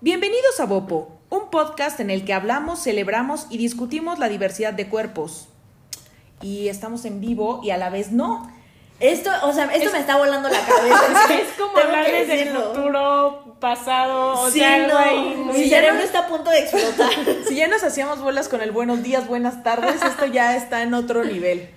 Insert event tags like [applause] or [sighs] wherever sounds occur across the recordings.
Bienvenidos a Bopo, un podcast en el que hablamos, celebramos y discutimos la diversidad de cuerpos. Y estamos en vivo y a la vez no. Esto, o sea, esto me está volando la cabeza. [laughs] Es como hablar desde el futuro, pasado, o Sí, sea, no, ahí muy- mi cerebro está a punto de explotar. [laughs] Si ya nos hacíamos bolas con el buenos días, buenas tardes, esto ya está en otro nivel.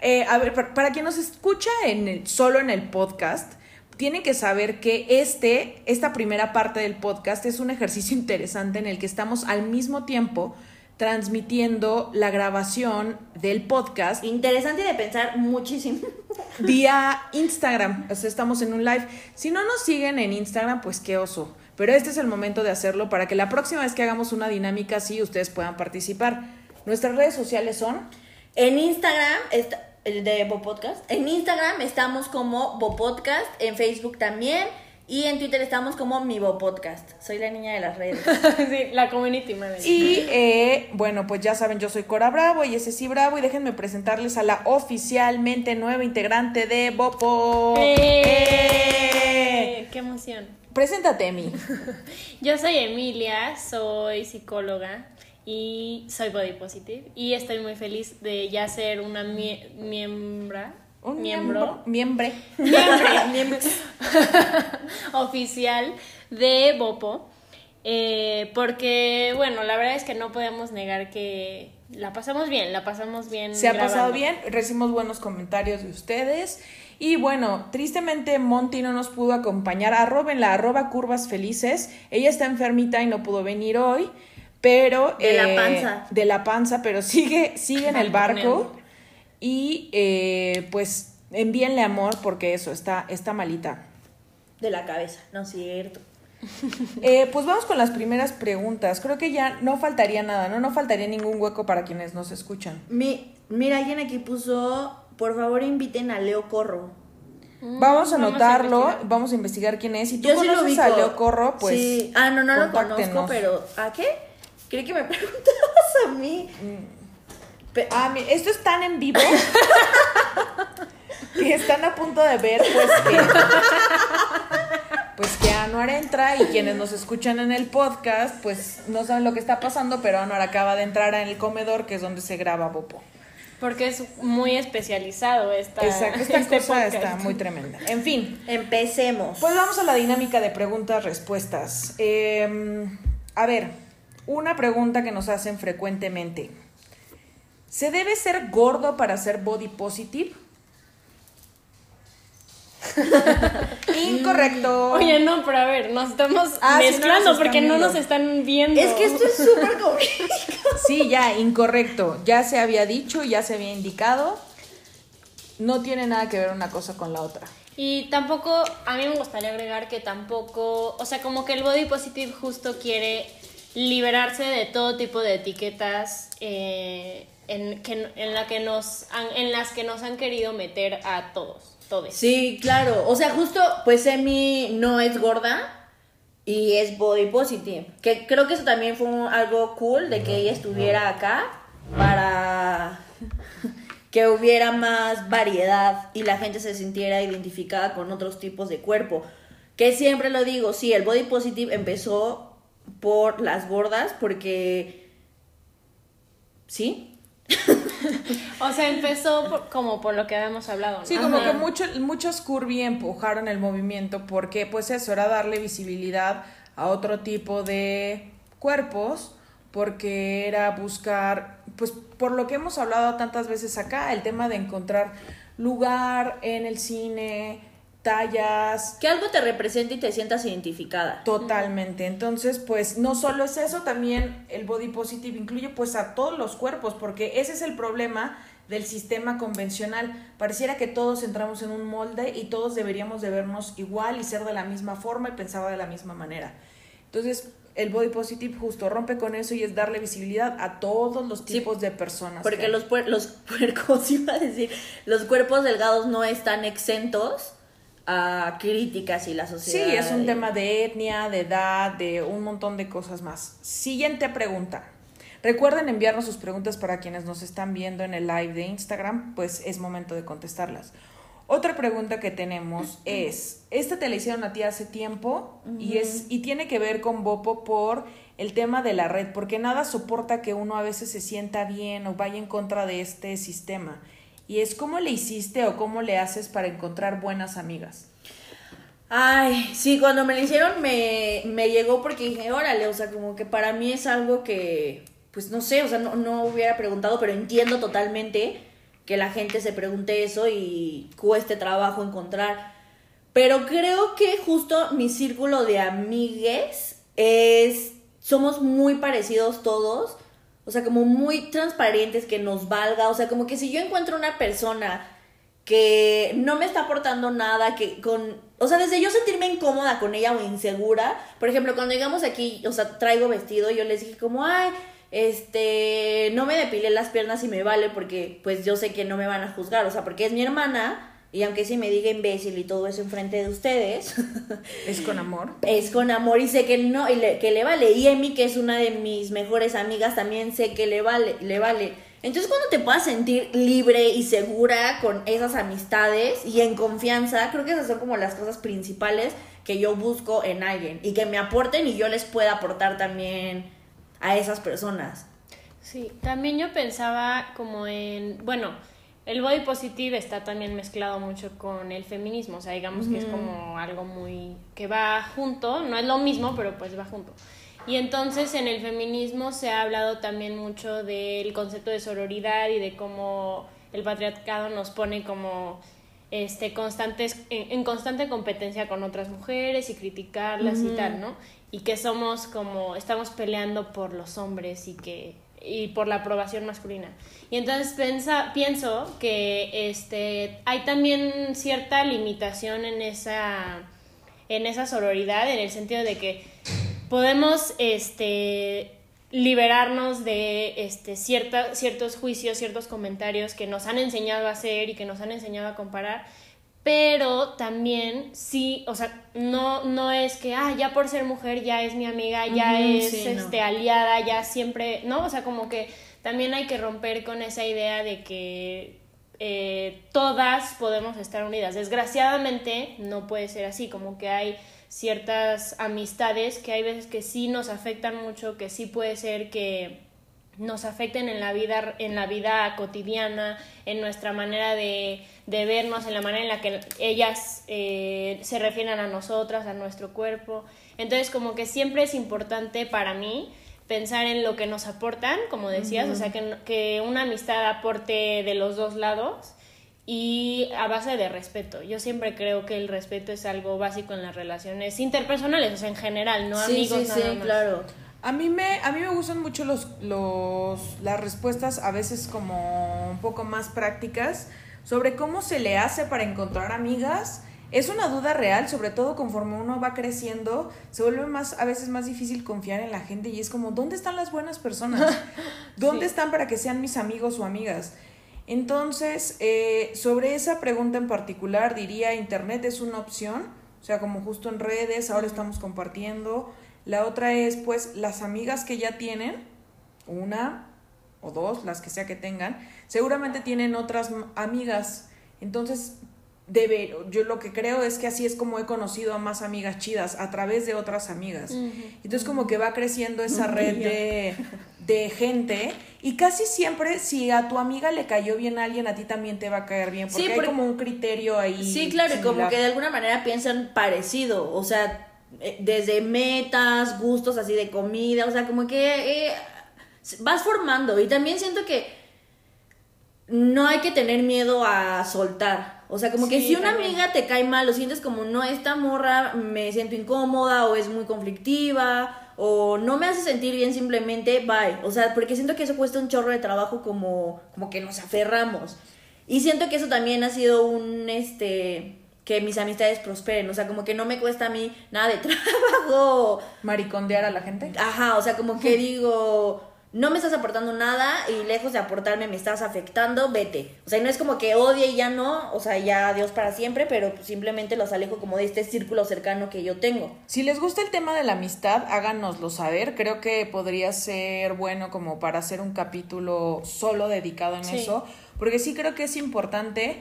Eh, a ver, para, para quien nos escucha en el- solo en el podcast, tienen que saber que este, esta primera parte del podcast es un ejercicio [laughs] interesante en el que estamos al mismo tiempo transmitiendo la grabación del podcast Interesante de pensar muchísimo. [laughs] vía Instagram. O sea, estamos en un live. Si no nos siguen en Instagram, pues qué oso. Pero este es el momento de hacerlo para que la próxima vez que hagamos una dinámica así, ustedes puedan participar. Nuestras redes sociales son En Instagram, está, de Bo Podcast. En Instagram estamos como Bo Podcast, en Facebook también. Y en Twitter estamos como Mi Bo Podcast. Soy la niña de las redes. [laughs] sí, la community manager. Y eh, bueno, pues ya saben, yo soy Cora Bravo y ese sí Bravo. Y déjenme presentarles a la oficialmente nueva integrante de Bopo. ¡Eh! ¡Qué emoción! Preséntate, Emi. [laughs] Yo soy Emilia, soy psicóloga y soy body positive y estoy muy feliz de ya ser una mie- miembra, Un miembro, Miembre. [laughs] miembro oficial de Bopo. eh, porque, bueno, la verdad es que no podemos negar que la pasamos bien, la pasamos bien. Se ha pasado bien, recibimos buenos comentarios de ustedes. Y bueno, tristemente Monty no nos pudo acompañar. Arrobenla, arroba curvas felices. Ella está enfermita y no pudo venir hoy. Pero. De la eh, panza. De la panza, pero sigue, sigue en el barco. Y eh, pues envíenle amor porque eso, está, está malita. De la cabeza, no es cierto. [laughs] Eh, pues vamos con las primeras preguntas. Creo que ya no faltaría nada, ¿no? No faltaría ningún hueco para quienes nos escuchan. Mi, mira, alguien aquí puso, por favor inviten a Leo Corro. Mm, Vamos a vamos anotarlo, vamos a investigar quién es. Si tú Yo sí lo conoces a Leo Corro, pues. Sí. Ah, no, no lo conozco, pero ¿a qué? Creí que me [laughs] preguntabas a mí. Pe- Ah, mi- esto es tan en vivo [laughs] que están a punto de ver, pues que. Pues que Anuar entra y quienes nos escuchan en el podcast, pues no saben lo que está pasando, pero Anuar acaba de entrar en el comedor, que es donde se graba Bopo. Porque es muy especializado esta, Exacto, esta este cosa podcast. está muy tremenda. En fin, Empecemos. Pues vamos a la dinámica de preguntas-respuestas. Eh, a ver, una pregunta que nos hacen frecuentemente. ¿Se debe ser gordo para ser body positive? [laughs] Incorrecto. Oye, no, pero a ver, nos estamos Ah, mezclando porque no nos están viendo. es que esto es súper [laughs] complicado. Sí, ya, incorrecto. Ya se había dicho, ya se había indicado. No tiene nada que ver una cosa con la otra. Y tampoco, a mí me gustaría agregar que tampoco, o sea, como que el body positive justo quiere liberarse de todo tipo de etiquetas eh, en, que, en, la que nos han- en las que nos han querido meter a todos, todos. Sí, claro. O sea, justo, pues Emi no es gorda y es body positive. Que creo que eso también fue un- algo cool de que ella estuviera acá para [laughs] que hubiera más variedad y la gente se sintiera identificada con otros tipos de cuerpo. Que siempre lo digo, sí, el body positive empezó por las gordas porque... ¿Sí? [laughs] O sea, empezó por- como por lo que habíamos hablado. ¿no? Sí, como Ajá. que mucho, muchos curvy empujaron el movimiento porque pues eso era darle visibilidad a otro tipo de cuerpos porque era buscar, pues por lo que hemos hablado tantas veces acá, el tema de encontrar lugar en el cine, tallas, Que algo te represente y te sientas identificada. Totalmente. Entonces, pues no solo es eso, también el body positive incluye pues a todos los cuerpos, porque ese es el problema del sistema convencional. Pareciera que todos entramos en un molde y todos deberíamos de vernos igual y ser de la misma forma y pensar de la misma manera. Entonces, el body positive justo rompe con eso y es darle visibilidad a todos los Sí, tipos de personas. Porque que los, puer- los [laughs] puercos, iba a decir, los cuerpos delgados no están exentos a críticas y la Sí, sociedad. es un tema de etnia, de edad, de un montón de cosas más. Siguiente pregunta. Recuerden enviarnos sus preguntas para quienes nos están viendo en el live de Instagram, pues es momento de contestarlas. Otra pregunta que tenemos es, esta te la hicieron a ti hace tiempo y es y tiene que ver con Bopo por el tema de la red, porque nada soporta que uno a veces se sienta bien o vaya en contra de este sistema. Y es cómo le hiciste o cómo le haces para encontrar buenas amigas. Ay, sí, cuando me lo hicieron me, me llegó porque dije, órale, o sea, como que para mí es algo que, pues no sé, o sea, no, no hubiera preguntado, pero entiendo totalmente que la gente se pregunte eso y cueste trabajo encontrar. Pero creo que justo mi círculo de amigues es, somos muy parecidos todos, o sea, como muy transparentes, que nos valga, o sea, como que si yo encuentro una persona que no me está aportando nada, que con, o sea, desde yo sentirme incómoda con ella o insegura, por ejemplo, cuando llegamos aquí, o sea, traigo vestido, yo les dije como, ay, este, no me depilé las piernas y me vale porque pues yo sé que no me van a juzgar, o sea, porque es mi hermana y aunque sí me diga imbécil y todo eso enfrente de ustedes, [laughs] ¿Es con amor? es con amor y sé que no, y le- que le vale. Y Emi, que es una de mis mejores amigas, también sé que le vale, le vale. Entonces cuando te puedas sentir libre y segura con esas amistades y en confianza, creo que esas son como las cosas principales que yo busco en alguien y que me aporten y yo les pueda aportar también a esas personas. Sí, también yo pensaba como en, bueno, el body positive está también mezclado mucho con el feminismo, o sea, digamos que es como algo muy que va junto, no es lo mismo, pero pues va junto. Y entonces en el feminismo se ha hablado también mucho del concepto de sororidad y de cómo el patriarcado nos pone como este constantes en, en constante competencia con otras mujeres y criticarlas y tal, ¿no? Y que somos como estamos peleando por los hombres y que y por la aprobación masculina. Y entonces pensa, pienso que este hay también cierta limitación en esa en esa sororidad en el sentido de que podemos este liberarnos de este cierta, ciertos juicios, ciertos comentarios que nos han enseñado a hacer y que nos han enseñado a comparar, pero también sí, o sea, no, no es que, ah, ya por ser mujer ya es mi amiga, ya es sí, no. este, aliada, ya siempre, ¿no? O sea, como que también hay que romper con esa idea de que eh, todas podemos estar unidas. Desgraciadamente no puede ser así, como que hay ciertas amistades que hay veces que sí nos afectan mucho, que sí puede ser que nos afecten en la vida, en la vida cotidiana, en nuestra manera de, de vernos, en la manera en la que ellas eh, se refieren a nosotras, a nuestro cuerpo. Entonces, como que siempre es importante para mí pensar en lo que nos aportan, como decías, o sea, que, que una amistad aporte de los dos lados y a base de respeto. Yo siempre creo que el respeto es algo básico en las relaciones interpersonales, o sea, en general, no sí, amigos sí, nada sí, más. claro. A mí me, a mí me gustan mucho los, los, las respuestas, a veces como un poco más prácticas, sobre cómo se le hace para encontrar amigas. Es una duda real, sobre todo conforme uno va creciendo, se vuelve más, a veces más difícil confiar en la gente y es como, ¿dónde están las buenas personas? [laughs] ¿Dónde Sí. están para que sean mis amigos o amigas? Entonces, eh, sobre esa pregunta en particular, diría, Internet es una opción, o sea, como justo en redes, ahora estamos compartiendo. La otra es, pues, las amigas que ya tienen, una o dos, las que sea que tengan, seguramente tienen otras amigas. Entonces, debe, yo lo que creo es que así es como he conocido a más amigas chidas, a través de otras amigas. Entonces como que va creciendo esa red de, de gente y casi siempre si a tu amiga le cayó bien a alguien, a ti también te va a caer bien, porque Sí, hay como un criterio ahí. Sí, claro, y como que de alguna manera piensan parecido, o sea, desde metas, gustos así de comida, o sea, como que eh, vas formando y también siento que no hay que tener miedo a soltar. O sea, como que si una también. amiga te cae mal, lo sientes como, no, esta morra me siento incómoda o es muy conflictiva o no me hace sentir bien simplemente, bye. O sea, porque siento que eso cuesta un chorro de trabajo como, como que nos aferramos. Y siento que eso también ha sido un, este, que mis amistades prosperen. O sea, como que no me cuesta a mí nada de [laughs] trabajo. maricondear a la gente. Ajá, o sea, como que [laughs] digo, no me estás aportando nada y lejos de aportarme me estás afectando, vete. O sea, no es como que odie y ya no, o sea, ya adiós para siempre, pero simplemente los alejo como de este círculo cercano que yo tengo. Si les gusta el tema de la amistad, háganoslo saber. Creo que podría ser bueno como para hacer un capítulo solo dedicado en Sí. eso, porque sí creo que es importante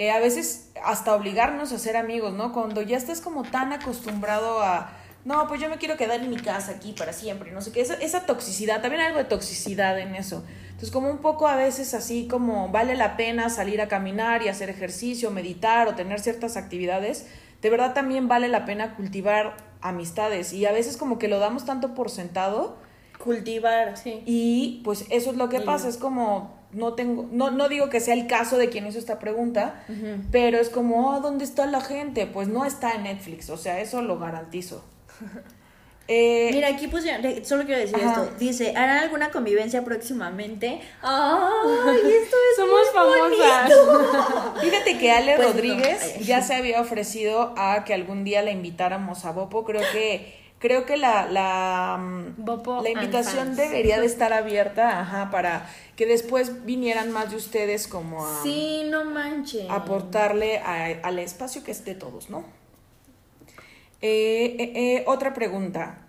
eh, a veces hasta obligarnos a ser amigos, ¿no? Cuando ya estás como tan acostumbrado a, no, pues yo me quiero quedar en mi casa aquí para siempre, no sé qué, esa, esa toxicidad, también hay algo de toxicidad en eso. Entonces, como un poco a veces así como vale la pena salir a caminar y hacer ejercicio, meditar o tener ciertas actividades, de verdad también vale la pena cultivar amistades y a veces como que lo damos tanto por sentado Cultivar. Sí. y pues eso es lo que pasa, es como no tengo no no digo que sea el caso de quien hizo esta pregunta, pero es como, oh, ¿dónde está la gente? Pues no está en Netflix, o sea, eso lo garantizo. [laughs] Eh, Mira, aquí pusieron, de- solo quiero decir Ajá. esto. Dice, ¿harán alguna convivencia próximamente? ¡Ay, esto es Somos muy famosas. [laughs] Fíjate que Ale Pues. Rodríguez ya se había ofrecido a que algún día la invitáramos a Bopo. Creo que creo que la la, mm, Bopo la invitación debería de estar abierta, ajá, para que después vinieran más de ustedes como a Sí, no manches. aportarle a- al espacio que es de todos, ¿no? Eh, eh, eh, otra pregunta.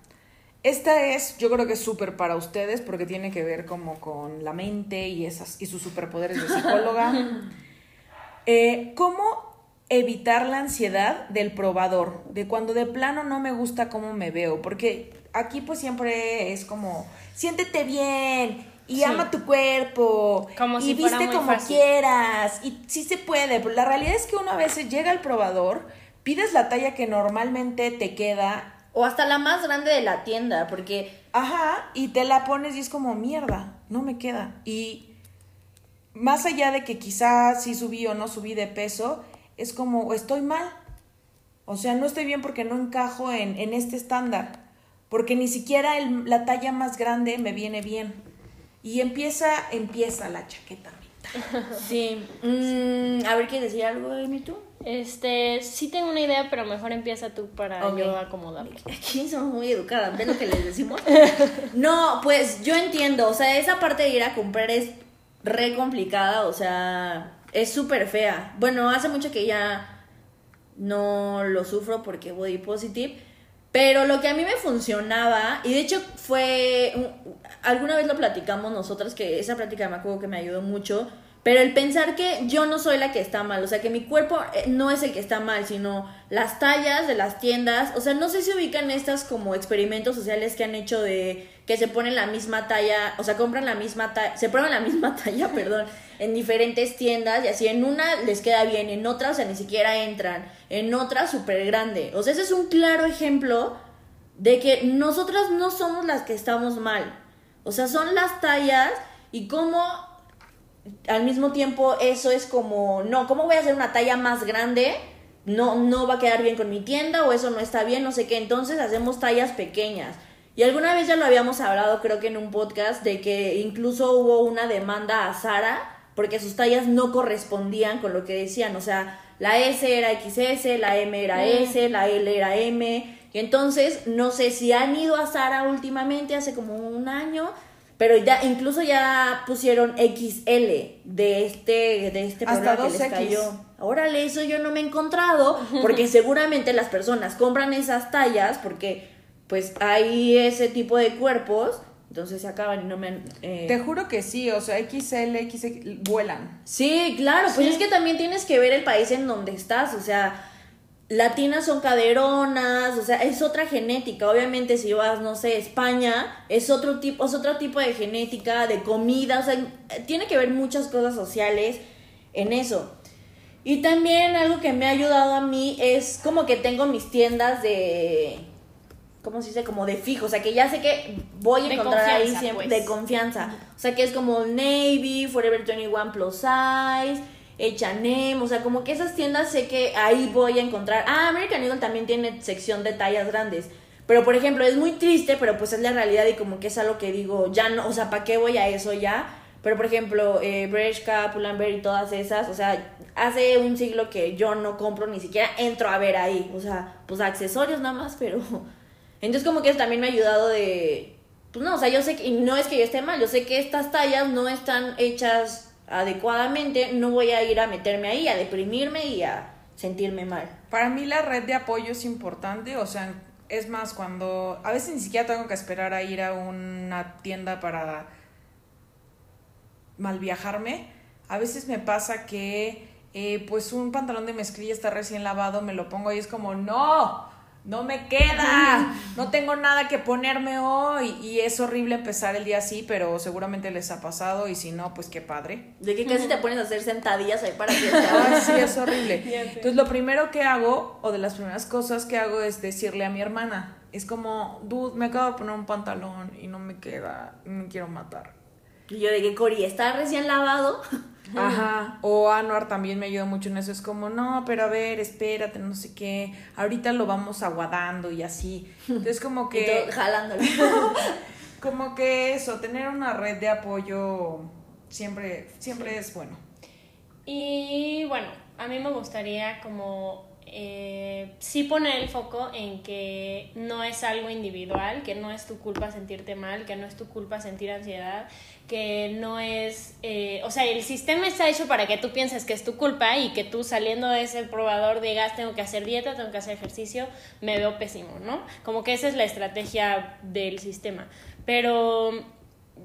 Esta es, yo creo que es súper para ustedes porque tiene que ver como con la mente y, esas, y sus superpoderes de psicóloga. [laughs] ¿Cómo evitar la ansiedad del probador? De cuando de plano no me gusta cómo me veo. Porque aquí pues siempre es como, siéntete bien y Sí. ama tu cuerpo Como y si fuera viste muy como fácil. quieras. Y sí se puede, pero la realidad es que uno a veces llega al probador, pides la talla que normalmente te queda, O hasta la más grande de la tienda, porque ajá, y te la pones y es como mierda, no me queda. Y más allá de que quizás sí subí o no subí de peso, es como estoy mal. O sea, no estoy bien porque no encajo en, en este estándar. Porque ni siquiera el- la talla más grande me viene bien. Y empieza, empieza la chaqueta. [laughs] sí. Mm, a ver, ¿quieres decir algo, Amy, tú? Este, sí tengo una idea, pero mejor empieza tú para Ok. yo acomodarlo. [laughs] Aquí somos muy educadas, ¿ven lo que les decimos? [laughs] No, pues yo entiendo, o sea, esa parte de ir a comprar es re complicada, o sea, es súper fea. Bueno, hace mucho que ya no lo sufro porque body positive, pero lo que a mí me funcionaba, y de hecho fue, un- alguna vez lo platicamos nosotras, que esa plática me acuerdo que me ayudó mucho, pero el pensar que yo no soy la que está mal, o sea, que mi cuerpo eh, no es el que está mal, sino las tallas de las tiendas, o sea, no sé si ubican estas como experimentos sociales que han hecho de que se ponen la misma talla, o sea, compran la misma talla, se prueban la misma [laughs] talla, perdón, en diferentes tiendas y así en una les queda bien, en otra, o sea, ni siquiera entran, en otra súper grande. O sea, ese es un claro ejemplo de que nosotras no somos las que estamos mal. O sea, son las tallas y cómo al mismo tiempo eso es como, no, ¿cómo voy a hacer una talla más grande? No, no va a quedar bien con mi tienda o eso no está bien, no sé qué. Entonces hacemos tallas pequeñas. Y alguna vez ya lo habíamos hablado, creo que en un podcast, de que incluso hubo una demanda a Sara porque sus tallas no correspondían con lo que decían. O sea, la S era XS, la M era S, la L era M. Y entonces, no sé si han ido a Sara últimamente, hace como un año, pero ya incluso ya pusieron XL de este, de este Hasta que les 2X. cayó. Órale, eso yo no me he encontrado, porque [laughs] seguramente las personas compran esas tallas porque pues hay ese tipo de cuerpos, entonces se acaban y no me eh, Te juro que sí, o sea, XL, XL, vuelan. Sí, claro, pues Sí. es que también tienes que ver el país en donde estás, o sea, latinas son caderonas, o sea, es otra genética. Obviamente si vas, no sé, España, es otro tipo, es otro tipo de genética, de comida, o sea, tiene que ver muchas cosas sociales en eso. Y también algo que me ha ayudado a mí es como que tengo mis tiendas de ¿cómo se dice? Como de fijo, o sea, que ya sé que voy a encontrar ahí siempre pues. de confianza. O sea, que es como Navy, Forever 21 Plus Size, H&M, o sea, como que esas tiendas sé que ahí voy a encontrar. Ah, American Eagle también tiene sección de tallas grandes. Pero, por ejemplo, es muy triste, pero pues es la realidad y como que es algo que digo, ya no, o sea, ¿para qué voy a eso ya? Pero, por ejemplo, eh, Bershka, Pull&Bear y todas esas, o sea, hace un siglo que yo no compro, ni siquiera entro a ver ahí. O sea, pues accesorios nada más, pero... Entonces como que eso también me ha ayudado de... Pues no, o sea, yo sé que... Y no es que yo esté mal, yo sé que estas tallas no están hechas adecuadamente, no voy a ir a meterme ahí, a deprimirme y a sentirme mal. Para mí la red de apoyo es importante, o sea, es más, cuando a veces ni siquiera tengo que esperar a ir a una tienda para mal viajarme, a veces me pasa que eh, pues un pantalón de mezclilla está recién lavado, me lo pongo y es como, no, no me queda, no tengo nada que ponerme hoy. Y es horrible empezar el día así, pero seguramente les ha pasado. Y si no, pues qué padre. De que casi te pones a hacer sentadillas ahí para que [laughs] Ay, sí, es horrible. Entonces lo primero que hago, o de las primeras cosas que hago es decirle a mi hermana, es como, dude, me acabo de poner un pantalón y no me queda, me quiero matar. Y yo de que Cori está recién lavado. [laughs] Ajá. O Anuar también me ayuda mucho en eso. Es como, no, pero a ver, espérate, no sé qué. Ahorita lo vamos aguadando y así. Entonces, como [laughs] que. Y jalándolo. [laughs] como que eso, tener una red de apoyo siempre, siempre es bueno. Y bueno, a mí me gustaría como eh, sí poner el foco en que no es algo individual, que no es tu culpa sentirte mal, que no es tu culpa sentir ansiedad, que no es, eh, o sea, el sistema está hecho para que tú pienses que es tu culpa y que tú saliendo de ese probador digas, tengo que hacer dieta, tengo que hacer ejercicio, me veo pésimo, ¿no? Como que esa es la estrategia del sistema. Pero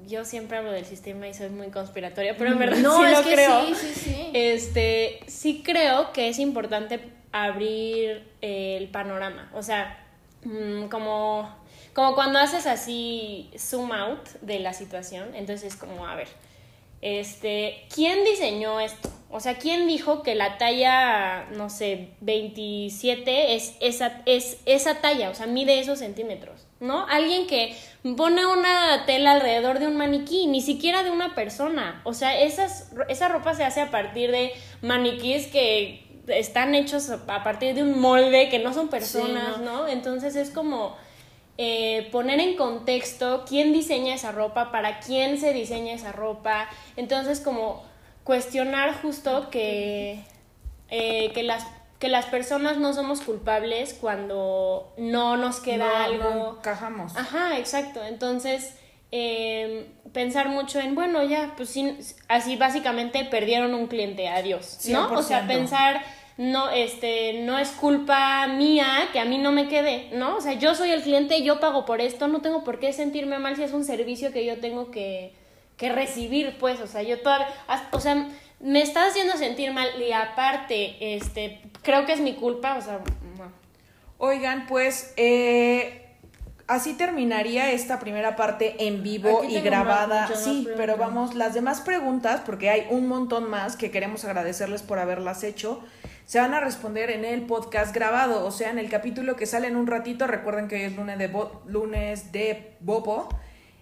yo siempre hablo del sistema y soy muy conspiratoria, pero en verdad No, sí es lo que creo. sí, sí, sí. Este, sí creo que es importante abrir el panorama. O sea, mm, como, como cuando haces así zoom out de la situación, entonces como, a ver, este, ¿quién diseñó esto? O sea, ¿quién dijo que la talla, no sé, 27 es esa, es esa talla? O sea, mide esos centímetros, ¿no? Alguien que pone una tela alrededor de un maniquí, ni siquiera de una persona. O sea, esas, esa ropa se hace a partir de maniquíes que están hechos a partir de un molde, que no son personas, Sí, ¿no? Entonces es como eh, poner en contexto quién diseña esa ropa, para quién se diseña esa ropa. Entonces como cuestionar justo que, eh, que, las, que las personas no somos culpables cuando no nos queda No, algo. no encajamos. Ajá, exacto. Entonces, eh, pensar mucho en, bueno, ya, pues sí, así básicamente perdieron un cliente, adiós, ¿no? O sea, 100%. pensar, no, este, no es culpa mía que a mí no me quede, ¿no? O sea, yo soy el cliente, yo pago por esto, no tengo por qué sentirme mal si es un servicio que yo tengo que, que recibir, pues, o sea, yo todavía, o sea, me está haciendo sentir mal y aparte, este, creo que es mi culpa, o sea, no. Oigan, pues eh, así terminaría esta primera parte en vivo y grabada. sí, pero vamos, las demás preguntas, porque hay un montón más que queremos agradecerles por haberlas hecho, se van a responder en el podcast grabado, o sea, en el capítulo que sale en un ratito. Recuerden que hoy es lunes de, Bo- lunes de Bobo.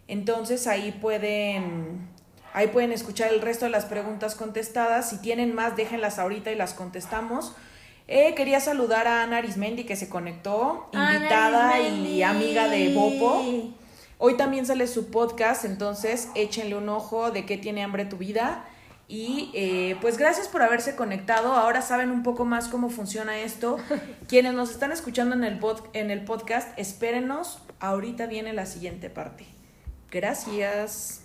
Entonces ahí pueden, ahí pueden escuchar el resto de las preguntas contestadas. Si tienen más, déjenlas ahorita y las contestamos. Eh, quería saludar a Ana Arismendi que se conectó, invitada y amiga de Bopo. Hoy también sale su podcast, entonces échenle un ojo de qué tiene hambre tu vida. Y eh, pues gracias por haberse conectado. Ahora saben un poco más cómo funciona esto. [laughs] Quienes nos están escuchando en el, pod- en el podcast, espérenos. Ahorita viene la siguiente parte. Gracias.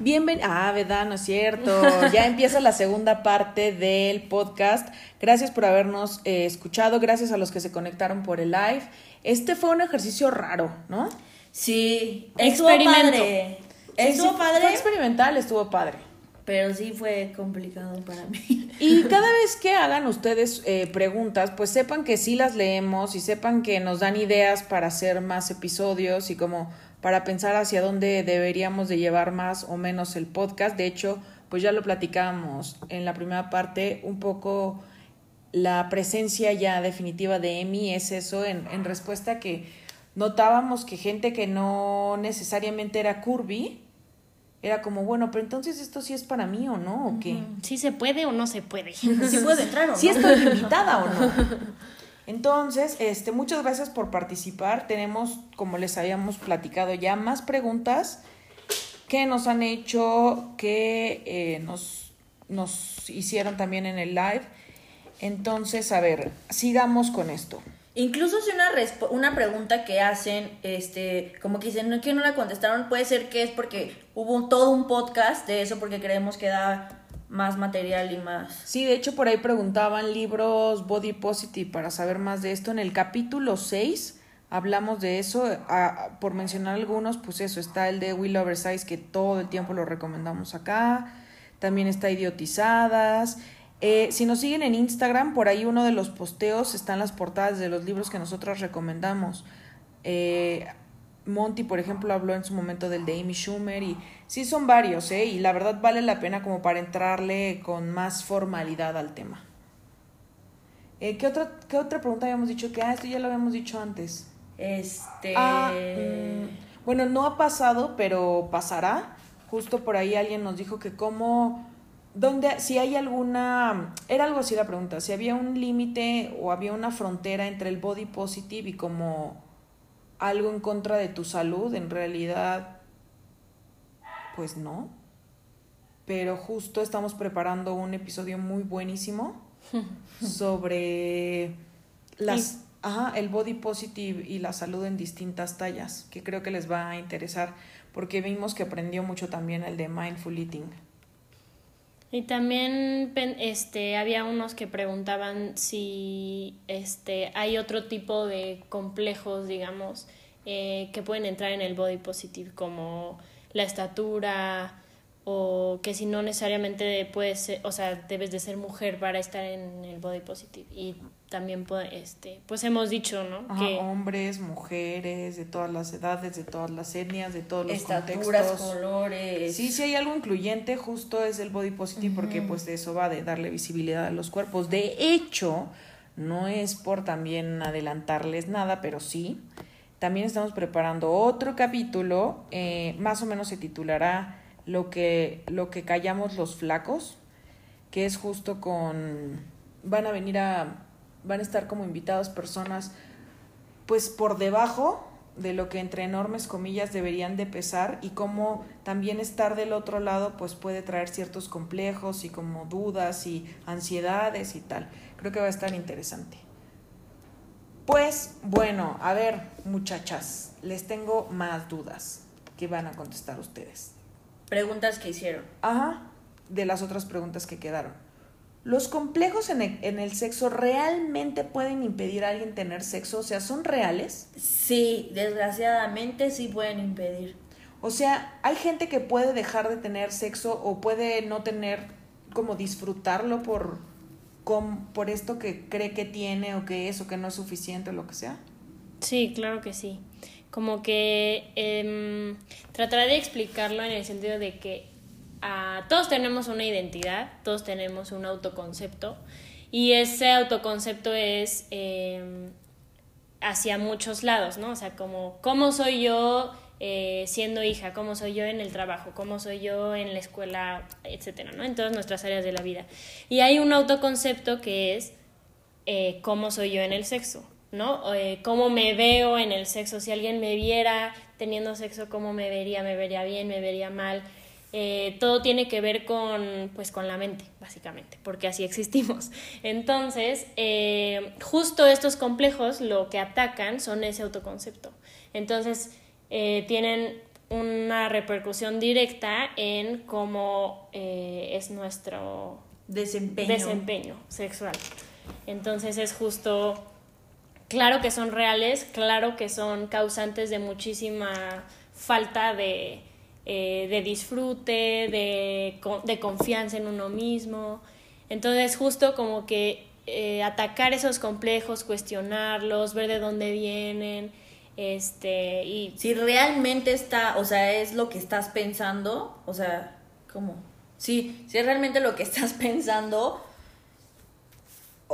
Bienvenido. Ah, ¿verdad? No es cierto. [laughs] Ya empieza la segunda parte del podcast. Gracias por habernos eh, escuchado. Gracias a los que se conectaron por el live. Este fue un ejercicio raro, ¿no? Sí, estuvo Experimento. padre. Estuvo sí, padre, Fue experimental, estuvo padre. pero sí fue complicado para mí. [laughs] Y cada vez que hagan ustedes eh, preguntas, pues sepan que sí las leemos y sepan que nos dan ideas para hacer más episodios y como para pensar hacia dónde deberíamos de llevar más o menos el podcast. De hecho, pues ya lo platicábamos en la primera parte, un poco la presencia ya definitiva de Emi es eso en, en respuesta a que notábamos que gente que no necesariamente era curvy, era como, bueno, pero entonces esto sí es para mí o no, o qué. ¿Sí se puede o no se puede? [laughs] Sí puedes entrar, ¿o no? si estoy invitada o no. [laughs] Entonces, este, muchas gracias por participar. Tenemos, como les habíamos platicado ya, más preguntas que nos han hecho, que eh, nos, nos hicieron también en el live. Entonces, a ver, sigamos con esto. Incluso si una, una pregunta que hacen, este, como que dicen, no que no la contestaron, puede ser que es porque hubo un- todo un podcast de eso, porque creemos que da más material y más. Sí, de hecho por ahí preguntaban libros body positive para saber más de esto. En el capítulo 6 hablamos de eso. Por mencionar algunos, pues eso, está el de Will Oversize, que todo el tiempo lo recomendamos acá. También está Idiotizadas. Eh, si nos siguen en Instagram, por ahí uno de los posteos están las portadas de los libros que nosotros recomendamos. Eh, Monty, por ejemplo, habló en su momento del de Amy Schumer y sí son varios, ¿eh? Y la verdad vale la pena como para entrarle con más formalidad al tema. Eh, ¿qué, otra, ¿Qué otra pregunta habíamos dicho? Que, ah, esto ya lo habíamos dicho antes. Este. Ah, mm, bueno, no ha pasado, pero pasará. Justo por ahí alguien nos dijo que cómo, dónde, si hay alguna, era algo así la pregunta, si había un límite o había una frontera entre el body positive y como algo en contra de tu salud, en realidad, pues no. Pero justo estamos preparando un episodio muy buenísimo [laughs] sobre las, ajá, el body positive y la salud en distintas tallas, que creo que les va a interesar, porque vimos que aprendió mucho también el de mindful eating. Y también este, había unos que preguntaban si este, hay otro tipo de complejos, digamos, eh, que pueden entrar en el body positive, como la estatura, o que si no necesariamente puedes o sea, debes de ser mujer para estar en el body positive. También, puede- este, pues hemos dicho, ¿no? Ajá, que hombres, mujeres, de todas las edades, de todas las etnias, de todos los Estaturas, contextos. colores. Sí, sí hay algo incluyente, justo es el body positive, porque pues de eso va de darle visibilidad a los cuerpos. De hecho, no es por también adelantarles nada, pero sí. También estamos preparando otro capítulo, eh, más o menos se titulará lo que, lo que callamos los flacos, que es justo con, van a venir a, van a estar como invitados personas pues por debajo de lo que entre enormes comillas deberían de pesar y cómo también estar del otro lado pues puede traer ciertos complejos y como dudas y ansiedades y tal. Creo que va a estar interesante. Pues bueno, a ver muchachas, les tengo más dudas que van a contestar ustedes. Preguntas que hicieron. Ajá, de las otras preguntas que quedaron. ¿Los complejos en el, en el sexo realmente pueden impedir a alguien tener sexo? O sea, ¿son reales? Sí, desgraciadamente sí pueden impedir. O sea, hay gente que puede dejar de tener sexo o puede no tener como disfrutarlo por, por esto que cree que tiene o que es o que no es suficiente o lo que sea. Sí, claro que sí. Como que em, trataré de explicarlo en el sentido de que ah, todos tenemos una identidad, todos tenemos un autoconcepto y ese autoconcepto es em, hacia muchos lados, ¿no? O sea, como cómo soy yo eh, siendo hija, cómo soy yo en el trabajo, cómo soy yo en la escuela, etcétera, ¿no? En todas nuestras áreas de la vida. Y hay un autoconcepto que es eh, cómo soy yo en el sexo, ¿no? Eh, cómo me veo en el sexo. Si alguien me viera teniendo sexo, cómo me vería, me vería bien, me vería mal. Eh, todo tiene que ver con, pues, con la mente, básicamente, porque así [laughs] existimos. Entonces, eh, justo estos complejos lo que atacan son ese autoconcepto. Entonces, eh, tienen una repercusión directa en cómo es nuestro Desempeño. desempeño sexual. Entonces es justo, claro que son reales, claro que son causantes de muchísima falta de, eh, de disfrute, de, de confianza en uno mismo. Entonces justo como que eh, atacar esos complejos, cuestionarlos, ver de dónde vienen, este, y Si realmente está, o sea, es lo que estás pensando, o sea, ¿cómo? Sí, si es realmente lo que estás [laughs] pensando,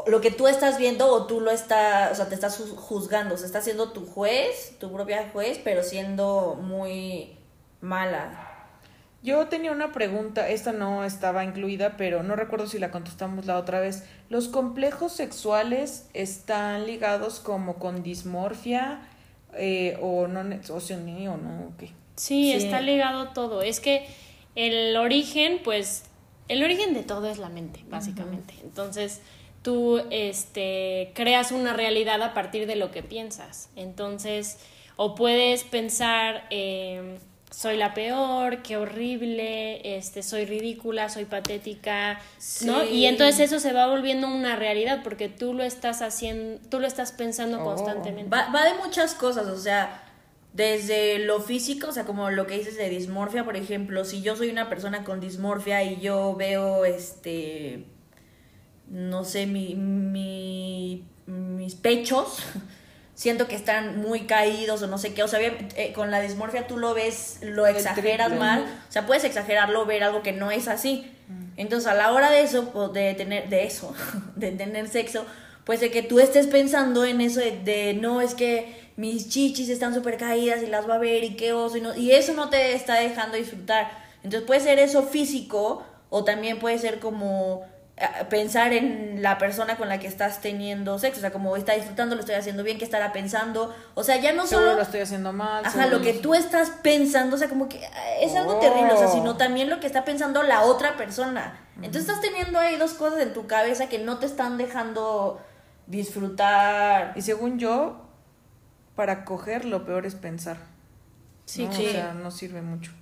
lo que tú estás viendo o tú lo estás, o sea, te estás ju- juzgando, o sea, estás siendo tu juez, tu propia juez, pero siendo muy mala. Yo tenía una pregunta, esta no estaba incluida, pero no recuerdo si la contestamos la otra vez. ¿Los complejos sexuales están ligados como con dismorfia eh, o no, o sí, o no? Sí, Sí. está ligado todo. Es que el origen, pues, el origen de todo es la mente, básicamente. Entonces, tú este, creas una realidad a partir de lo que piensas. Entonces, o puedes pensar, eh, soy la peor, qué horrible, este, soy ridícula, soy patética, ¿no? Y entonces eso se va volviendo una realidad porque tú lo estás haciendo, tú lo estás pensando Oh. constantemente. Va, va de muchas cosas, o sea, desde lo físico, o sea, como lo que dices de dismorfia, por ejemplo, si yo soy una persona con dismorfia y yo veo, este, no sé, mi, mi- mis pechos, siento que están muy caídos o no sé qué, o sea, bien, eh, con la dismorfia tú lo ves, lo El exageras triple. mal, o sea, puedes exagerarlo, ver algo que no es así. Entonces, a la hora de eso, pues, de tener, de eso, [laughs] de tener sexo, pues de que tú estés pensando en eso de, de, no, es que mis chichis están súper caídas y las va a ver y qué oso, y, no- y eso no te está dejando disfrutar. Entonces puede ser eso físico o también puede ser como pensar en la persona con la que estás teniendo sexo, o sea, como está disfrutando, lo estoy haciendo bien, qué estará pensando, o sea, ya no Seguro solo... lo estoy haciendo mal. Ajá, seguro lo que tú estás pensando, o sea, como que ah, es algo Oh. terrible, o sea, sino también lo que está pensando la otra persona. Entonces estás teniendo ahí dos cosas en tu cabeza que no te están dejando disfrutar. Y según yo, para coger lo peor es pensar. Sí, ¿no? sí. O sea, no sirve mucho.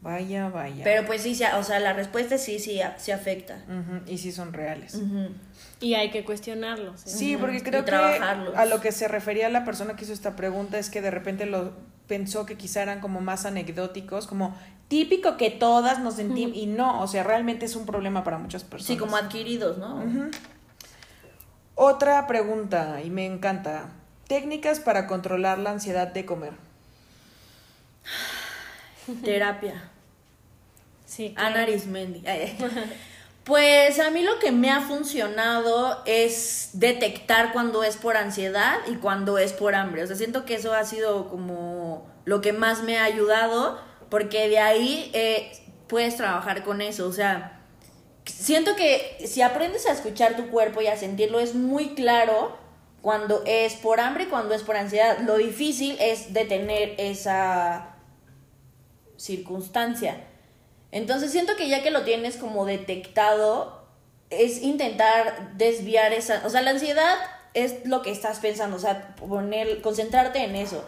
Vaya, vaya. Pero pues sí, o sea, la respuesta es sí, sí, sí afecta. Y sí son reales. Y hay que cuestionarlos. ¿eh? Sí, porque creo que trabajarlos. a lo que se refería la persona que hizo esta pregunta es que de repente lo pensó que quizá eran como más anecdóticos, como típico que todas nos sentimos y no, o sea, realmente es un problema para muchas personas. Sí, como adquiridos, ¿no? Otra pregunta y me encanta. Técnicas para controlar la ansiedad de comer. [sighs] Terapia. Sí, claro. Ana Arismendi. [laughs] Pues a mí lo que me ha funcionado es detectar cuando es por ansiedad y cuando es por hambre. O sea, siento que eso ha sido como lo que más me ha ayudado porque de ahí eh, puedes trabajar con eso. O sea, siento que si aprendes a escuchar tu cuerpo y a sentirlo es muy claro cuando es por hambre y cuando es por ansiedad. Lo difícil es detener esa circunstancia. Entonces siento que ya que lo tienes como detectado, es intentar desviar esa, o sea, la ansiedad es lo que estás pensando, o sea, poner, concentrarte en eso.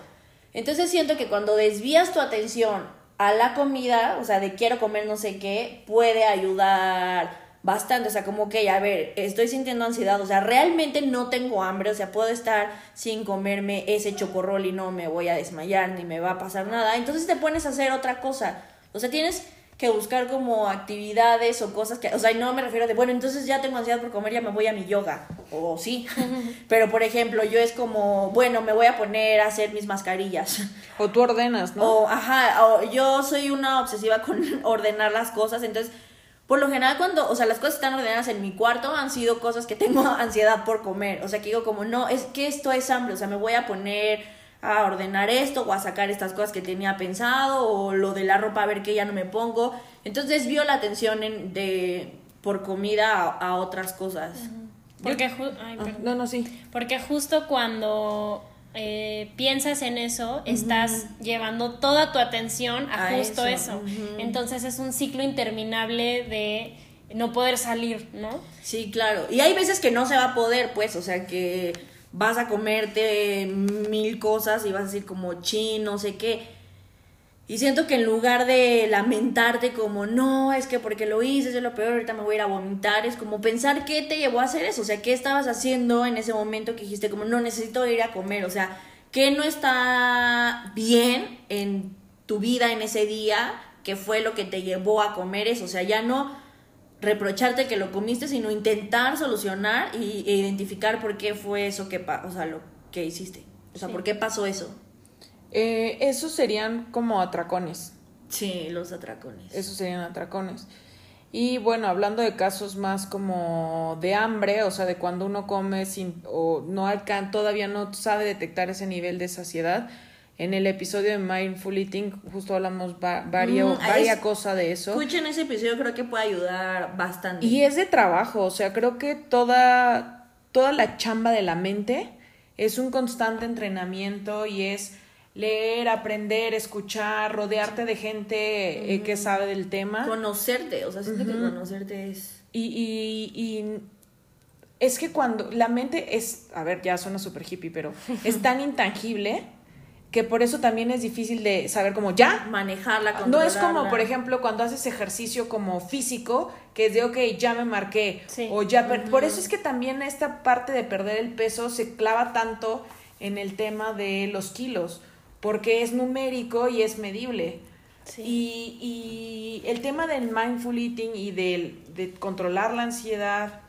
Entonces siento que cuando desvías tu atención a la comida, o sea, de quiero comer no sé qué, puede ayudar bastante, o sea, como que, a ver, estoy sintiendo ansiedad, o sea, realmente no tengo hambre, o sea, puedo estar sin comerme ese chocorrol y no me voy a desmayar ni me va a pasar nada, entonces te pones a hacer otra cosa, o sea, tienes que buscar como actividades o cosas que, o sea, no me refiero de, bueno, entonces ya tengo ansiedad por comer, ya me voy a mi yoga, o sí, [laughs] pero por ejemplo, yo es como, bueno, me voy a poner a hacer mis mascarillas, O tú ordenas, ¿no? o, ajá, o yo soy una obsesiva con [laughs] ordenar las cosas, entonces, por lo general cuando, o sea, las cosas están ordenadas en mi cuarto han sido cosas que tengo [laughs] ansiedad por comer, o sea, que digo como, no, es que esto es hambre, o sea, me voy a poner a ordenar esto o a sacar estas cosas que tenía pensado o lo de la ropa a ver que ya no me pongo, entonces desvío la atención en, de, por comida a, a otras cosas. Porque, ju- ay, Ah, perdón. no, no, sí. Porque justo cuando eh, piensas en eso, estás llevando toda tu atención a, A justo eso. Entonces es un ciclo interminable de no poder salir, ¿no? Sí, claro. Y hay veces que no se va a poder, pues, o sea, que vas a comerte mil cosas y vas a decir como chin, no sé qué. Y siento que en lugar de lamentarte como, no, es que porque lo hice, es lo peor, ahorita me voy a ir a vomitar, es como pensar qué te llevó a hacer eso, o sea, qué estabas haciendo en ese momento que dijiste como, no, necesito ir a comer, o sea, qué no está bien en tu vida en ese día, qué fue lo que te llevó a comer eso, o sea, ya no reprocharte que lo comiste, sino intentar solucionar y, e identificar por qué fue eso que, o sea, lo que hiciste. O sea, Sí. por qué pasó eso. Eh, esos serían como atracones. Sí, los atracones. Esos serían atracones. Y bueno, hablando de casos más como de hambre, o sea, de cuando uno come sin o no alcan todavía no sabe detectar ese nivel de saciedad. En el episodio de Mindful Eating justo hablamos Mm, varia es- cosa de eso. Escuchen ese episodio, creo que puede ayudar bastante. Y es de trabajo, o sea, creo que toda, toda la chamba de la mente es un constante entrenamiento y es leer, aprender, escuchar, rodearte de gente eh, que sabe del tema. Conocerte, o sea, siento que conocerte es... Y, y, y es que cuando la mente es, a ver, ya suena súper hippie, pero es tan [laughs] intangible que por eso también es difícil de saber como ya. Manejarla, No es como, controlarla. por ejemplo, cuando haces ejercicio como físico, que es de, ok, ya me marqué, Sí. o ya... per- Por eso es que también esta parte de perder el peso se clava tanto en el tema de los kilos, porque es numérico y es medible. Sí. Y, y el tema del mindful eating y del- de controlar la ansiedad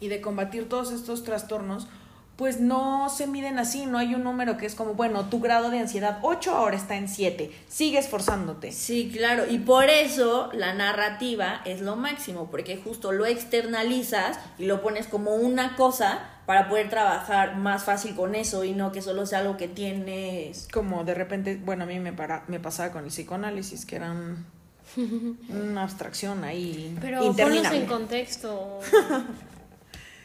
y de combatir todos estos trastornos, pues no se miden así, no hay un número que es como, bueno, tu grado de ansiedad 8 ahora está en 7, sigue esforzándote. Sí, claro, y por eso la narrativa es lo máximo, porque justo lo externalizas y lo pones como una cosa para poder trabajar más fácil con eso y no que solo sea algo que tienes. Como de repente, bueno, a mí me, para, me pasaba con el psicoanálisis, que era un- [laughs] una abstracción ahí Pero ponlos en contexto. [laughs]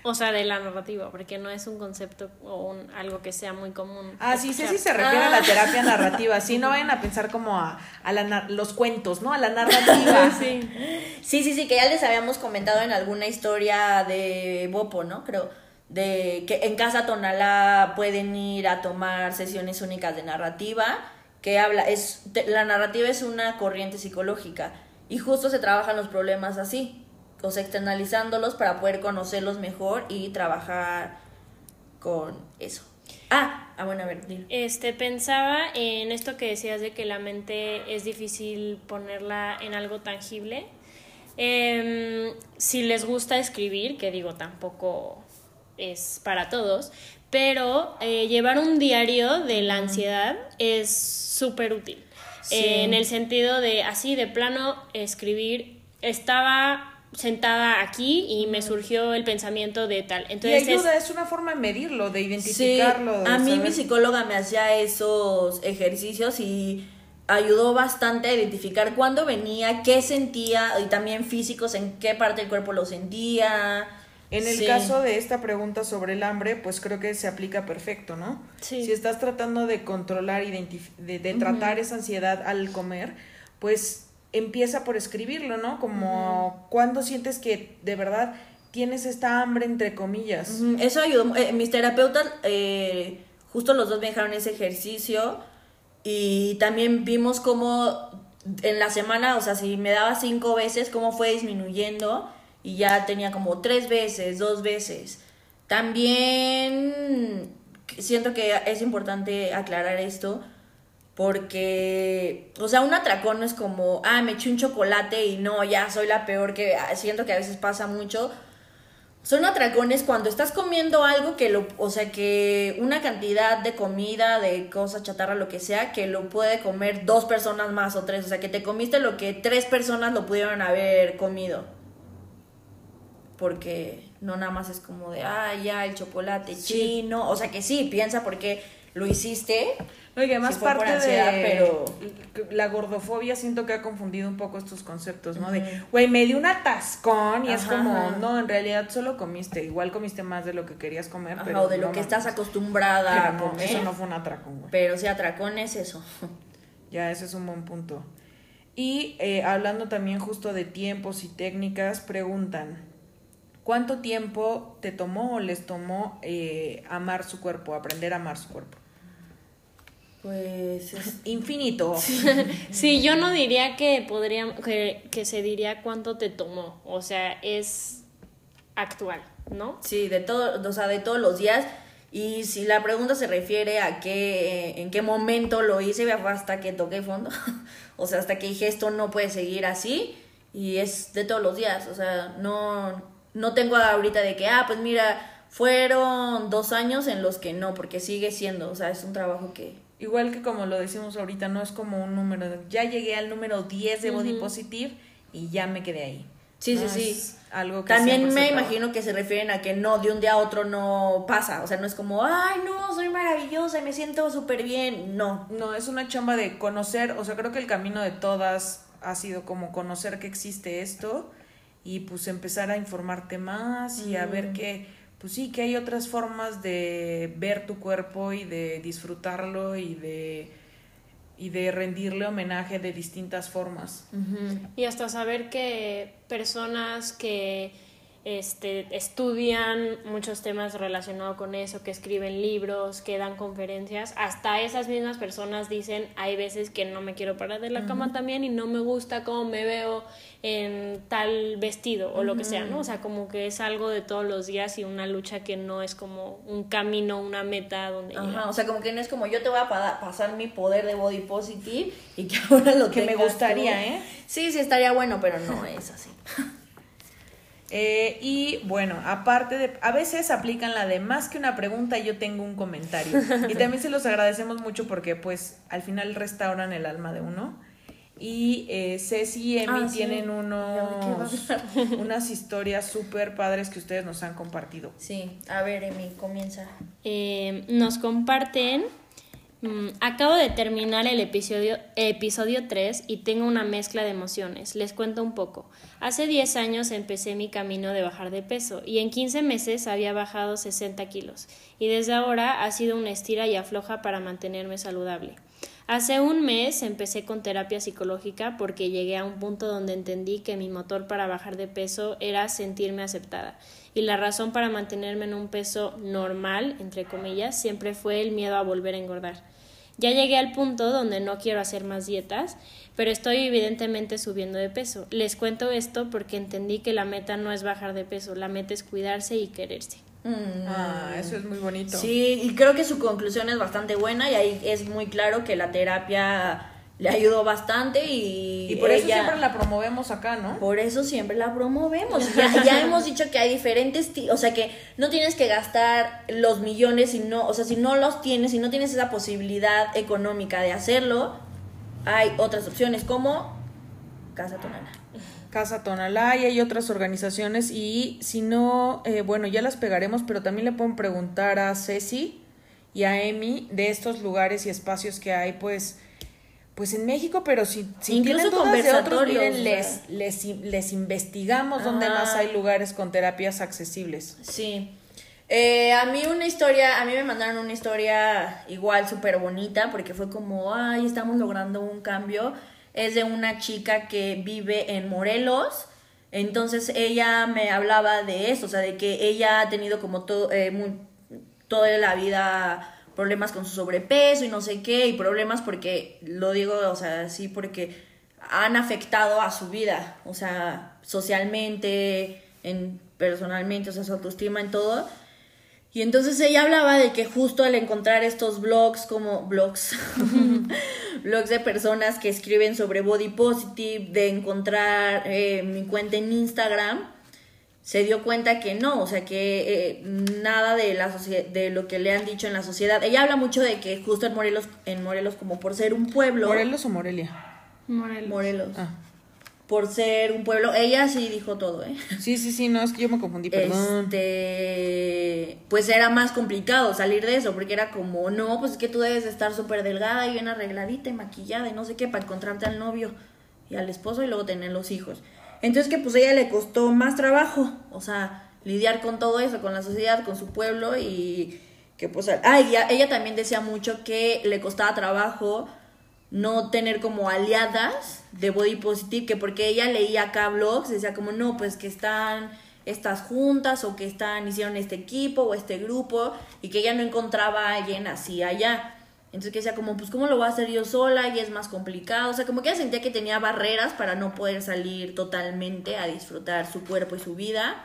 O sea, de la narrativa, porque no es un concepto o un, algo que sea muy común. Ah, sí, sí, sí se refiere a la terapia [laughs] narrativa, sí, no vayan a pensar como a, a la los cuentos, ¿no? A la narrativa. Sí. Sí, sí, sí, que ya les habíamos comentado en alguna historia de Bopo, ¿no? Creo, de que en Casa Tonalá pueden ir a tomar sesiones únicas de narrativa, que habla, es, la narrativa es una corriente psicológica y justo se trabajan los problemas así, o sea, externalizándolos para poder conocerlos mejor y trabajar con eso. Ah, ah bueno, a ver, dilo. Este, pensaba en esto que decías de que la mente es difícil ponerla en algo tangible. Em, si les gusta escribir, que digo, tampoco es para todos, pero eh, llevar un diario de la ansiedad es súper útil. Sí. Eh, en el sentido de, así de plano, escribir, estaba sentada aquí y me surgió el pensamiento de tal. Y Entonces, es- ayuda, es una forma de medirlo, de Sí, identificarlo. de a mí mi psicóloga me hacía esos ejercicios y ayudó bastante a identificar cuándo venía, qué sentía y también físicos, en qué parte del cuerpo lo sentía. En el Sí. caso de esta pregunta sobre el hambre, pues creo que se aplica perfecto, ¿no? Sí. Si estás tratando de controlar, de, de tratar esa ansiedad al comer, pues empieza por escribirlo, ¿no? Como cuando sientes que de verdad tienes esta hambre entre comillas. Eso ayudó. eh, mis terapeutas, eh, justo los dos me dejaron ese ejercicio y también vimos cómo en la semana, o sea, si me daba cinco veces, cómo fue disminuyendo y ya tenía como tres veces, dos veces. También siento que es importante aclarar esto porque, o sea, un atracón no es como, ah, me eché un chocolate y no, ya soy la peor que siento que a veces pasa mucho. Son atracones cuando estás comiendo algo que lo, o sea, que una cantidad de comida, de cosas chatarra, lo que sea, que lo puede comer dos personas más o tres. O sea, que te comiste lo que tres personas lo pudieron haber comido. Porque no nada más es como de, ah, ya, el chocolate chino. O sea, que sí, piensa porque lo hiciste. Oye, además Sí fue por parte ansiedad, de pero- la gordofobia siento que ha confundido un poco estos conceptos, ¿no? De, güey, me di un atascón y es como, no, en realidad solo comiste, igual comiste más de lo que querías comer, Ajá, pero o de lo no que estás acostumbrada a no, comer. eso no fue un atracón, güey. Pero sí, atracón es eso. Ya, ese es un buen punto. Y eh, hablando también justo de tiempos y técnicas, preguntan, ¿cuánto tiempo te tomó o les tomó eh, amar su cuerpo, aprender a amar su cuerpo? Pues es- [laughs] Infinito. [laughs] Sí, yo no diría que podría, que, que se diría cuánto te tomó. O sea, es actual, ¿no? Sí, de todo, o sea, de todos los días. Y si la pregunta se refiere a qué, en qué momento lo hice, fue hasta que toqué fondo. [laughs] o sea, hasta que dije esto no puede seguir así. Y es de todos los días. O sea, no, no tengo ahorita de que, ah, pues mira, fueron dos años en los que no, porque sigue siendo. O sea, es un trabajo que. Igual que como lo decimos ahorita, no es como un número, de- ya llegué al número 10 de Body. Positive y ya me quedé ahí. Sí, No sí, sí. es Algo que También me imagino que se refieren a que no, de un día a otro no pasa. O sea, no es como, ay, no, soy maravillosa y me siento súper bien. No. No, es una chamba de conocer, o sea, creo que el camino de todas ha sido como conocer que existe esto y pues empezar a informarte más y a ver que, pues sí, que hay otras formas de ver tu cuerpo y de disfrutarlo y de, y de rendirle homenaje de distintas formas. Y hasta saber que personas que este, estudian muchos temas relacionados con eso, que escriben libros, que dan conferencias, hasta esas mismas personas dicen, hay veces que no me quiero parar de la cama también y no me gusta cómo me veo en tal vestido o lo que sea, ¿no? O sea, como que es algo de todos los días y una lucha que no es como un camino, una meta donde... Ajá, o sea, como que no es como yo te voy a pasar mi poder de body positive y que ahora lo que me gustaría, ¿eh? Sí, sí, estaría bueno, pero no es así. [laughs] Eh, y bueno, aparte de, a veces aplican la de más que una pregunta, yo tengo un comentario. [laughs] Y también se los agradecemos mucho porque pues al final restauran el alma de uno. Y eh, Ceci y Emi ah, tienen unos, [laughs] unas historias súper padres que ustedes nos han compartido. Sí, a ver Emi, comienza. Eh, nos comparten Mm, acabo de terminar el episodio, episodio 3 y tengo una mezcla de emociones. Les cuento un poco. Hace 10 años empecé mi camino de bajar de peso y en 15 meses había bajado 60 kilos y desde ahora ha sido una estira y afloja para mantenerme saludable. Hace un mes empecé con terapia psicológica porque llegué a un punto donde entendí que mi motor para bajar de peso era sentirme aceptada y la razón para mantenerme en un peso normal, entre comillas, siempre fue el miedo a volver a engordar. Ya llegué al punto donde no quiero hacer más dietas, pero estoy evidentemente subiendo de peso. Les cuento esto porque entendí que la meta no es bajar de peso, la meta es cuidarse y quererse. Mm. Ah, eso es muy bonito. Sí, y creo que su conclusión es bastante buena y ahí es muy claro que la terapia le ayudó bastante y... Y por eso siempre la promovemos acá, ¿no? Por eso siempre la promovemos. Ya, [laughs] ya hemos dicho que hay diferentes, o sea que no tienes que gastar los millones si no, o sea, si no los tienes, si no tienes esa posibilidad económica de hacerlo, hay otras opciones como Casa Tonalá. Casa Tonalá y hay otras organizaciones y si no, eh, bueno, ya las pegaremos, pero también le pueden preguntar a Ceci y a Emi de estos lugares y espacios que hay, pues pues en México, pero si, si Incluso tienen de otros, les, les, les, investigamos donde más hay lugares con terapias accesibles. Sí. Eh, a mí una historia, a mí me mandaron una historia igual súper bonita porque fue como, ay, estamos logrando un cambio. Es de una chica que vive en Morelos. Entonces ella me hablaba de eso, o sea, de que ella ha tenido como todo, eh, toda la vida problemas con su sobrepeso y no sé qué, y problemas porque, lo digo, o sea, sí, porque han afectado a su vida, o sea, socialmente, en, personalmente, o sea, su autoestima en todo. Y entonces ella hablaba de que justo al encontrar estos blogs como blogs, [laughs] blogs de personas que escriben sobre body positive, de encontrar eh, mi cuenta en Instagram, se dio cuenta que no, o sea, que eh, nada de, la de lo que le han dicho en la sociedad. Ella habla mucho de que justo en Morelos, en Morelos como por ser un pueblo... ¿Morelos o Morelia? Morelos. Morelos. Ah. Por ser un pueblo, ella sí dijo todo, ¿eh? Sí, sí, sí, no, es que yo me confundí, perdón. Este, pues era más complicado salir de eso, porque era como, no, pues es que tú debes estar súper delgada y bien arregladita y maquillada y no sé qué, para encontrarte al novio y al esposo y luego tener los hijos. Entonces que pues ella le costó más trabajo, o sea, lidiar con todo eso, con la sociedad, con su pueblo y que pues... Ah, ella, ella también decía mucho que le costaba trabajo no tener como aliadas de body positive, que porque ella leía acá blogs, decía como, no, pues que están estas juntas o que están, hicieron este equipo o este grupo y que ella no encontraba a alguien así allá. Entonces que decía como, pues ¿cómo lo voy a hacer yo sola? Y es más complicado. O sea, como que ella sentía que tenía barreras para no poder salir totalmente a disfrutar su cuerpo y su vida.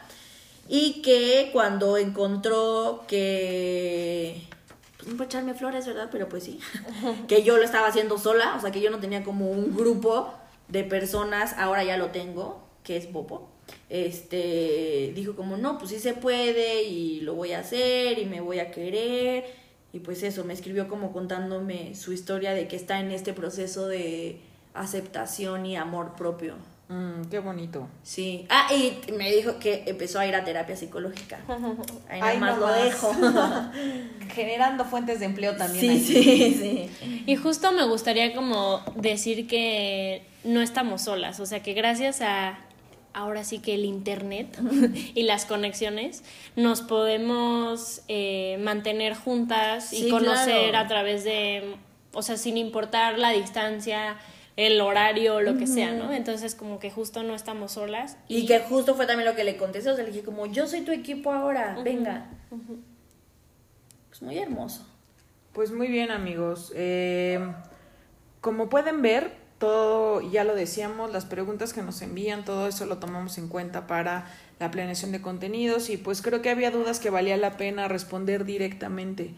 Y que cuando encontró que... Pues no puedo echarme flores, ¿verdad? Pero pues sí. [laughs] que yo lo estaba haciendo sola. O sea, que yo no tenía como un grupo de personas. Ahora ya lo tengo, que es Popo. Este, dijo como, no, pues sí se puede y lo voy a hacer y me voy a querer y pues eso, me escribió como contándome su historia de que está en este proceso de aceptación y amor propio. Mm, qué bonito. Sí. Ah, y me dijo que empezó a ir a terapia psicológica. [laughs] Ahí nomás lo dejo. [laughs] Generando fuentes de empleo también. Sí, sí, sí. Y justo me gustaría como decir que no estamos solas, o sea que gracias a ahora sí que el Internet [laughs] y las conexiones, nos podemos eh, mantener juntas y conocer a través de, o sea, sin importar la distancia, el horario lo que sea, ¿no? Entonces como que justo no estamos solas. Y, que justo fue también lo que le contesté, o sea, le dije como, yo soy tu equipo ahora, venga. Pues muy hermoso. Pues muy bien amigos. Eh, como pueden ver, todo, ya lo decíamos, las preguntas que nos envían, todo eso lo tomamos en cuenta para la planeación de contenidos y pues creo que había dudas que valía la pena responder directamente.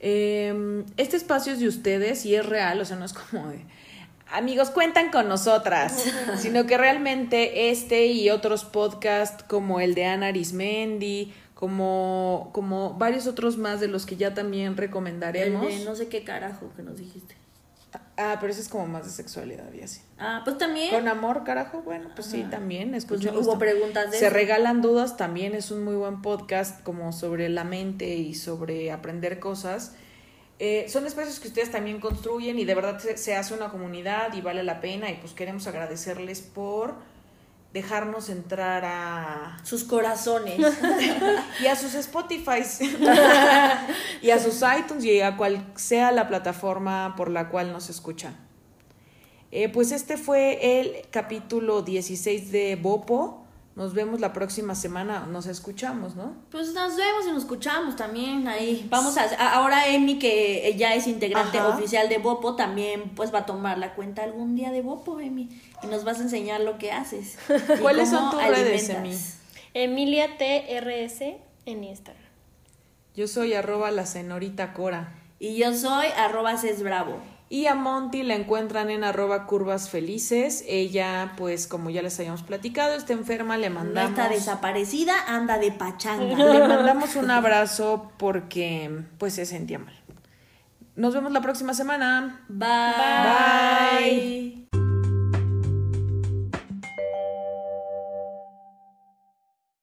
Eh, este espacio es de ustedes y es real, o sea, no es como de amigos cuentan con nosotras, [laughs] sino que realmente este y otros podcasts como el de Ana Arismendi, como, como varios otros más de los que ya también recomendaremos. El de no sé qué carajo que nos dijiste. Ah, pero eso es como más de sexualidad y así. Ah, pues también. Con amor, carajo, bueno, pues sí, también. Pues escuchemos hubo preguntas de Se eso. regalan dudas, también es un muy buen podcast como sobre la mente y sobre aprender cosas. Eh, son espacios que ustedes también construyen y de verdad se, se hace una comunidad y vale la pena y pues queremos agradecerles por dejarnos entrar a Sus corazones. [laughs] y a sus Spotify [laughs] y a sus iTunes y a cual sea la plataforma por la cual nos escuchan. Eh, pues este fue el capítulo 16 de Bopo. Nos vemos la próxima semana. Nos escuchamos, ¿no? Pues nos vemos y nos escuchamos también ahí. Vamos a, a- ahora Emi que ya es integrante Ajá. oficial de Bopo también pues va a tomar la cuenta algún día de Bopo, Emi, y nos vas a enseñar lo que haces. [laughs] y ¿Cuáles son tus redes, alimentas. Emilia TRS en Instagram. Yo soy arroba la señorita Cora. Y yo soy arroba Bravo. Y a Monty la encuentran en arroba curvas felices. Ella, pues como ya les habíamos platicado, está enferma, le No mandamos... está desaparecida, anda de pachanga. [laughs] Le mandamos un abrazo porque pues se sentía mal. Nos vemos la próxima semana. Bye. Bye.